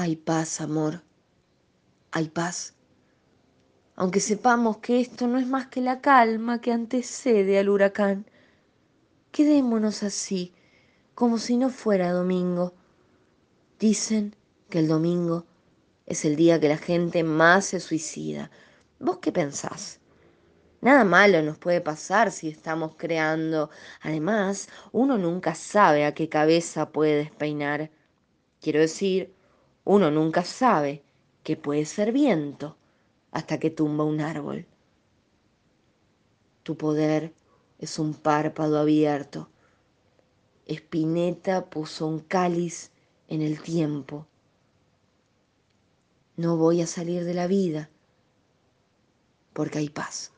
Hay paz, amor. Hay paz. Aunque sepamos que esto no es más que la calma que antecede al huracán. Quedémonos así, como si no fuera domingo. Dicen que el domingo es el día que la gente más se suicida. ¿Vos qué pensás? Nada malo nos puede pasar si estamos creando. Además, uno nunca sabe a qué cabeza puede despeinar. Quiero decir, uno nunca sabe que puede ser viento hasta que tumba un árbol. Tu poder es un párpado abierto. Espineta puso un cáliz en el tiempo. No voy a salir de la vida porque hay paz.